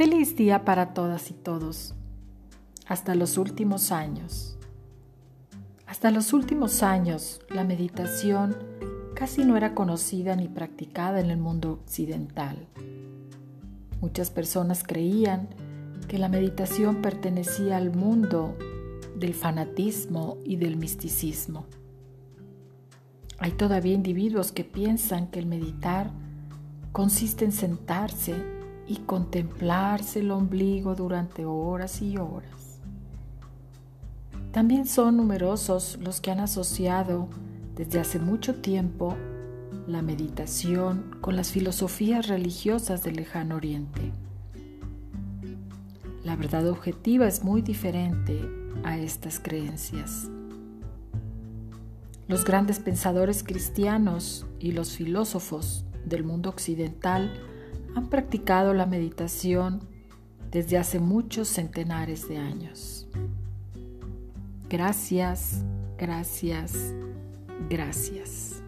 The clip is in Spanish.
existía para todas y todos, hasta los últimos años. Hasta los últimos años, la meditación casi no era conocida ni practicada en el mundo occidental. Muchas personas creían que la meditación pertenecía al mundo del fanatismo y del misticismo. Hay todavía individuos que piensan que el meditar consiste en sentarse y contemplarse el ombligo durante horas y horas. También son numerosos los que han asociado desde hace mucho tiempo la meditación con las filosofías religiosas del lejano oriente. La verdad objetiva es muy diferente a estas creencias. Los grandes pensadores cristianos y los filósofos del mundo occidental han practicado la meditación desde hace muchos centenares de años. Gracias, gracias, gracias.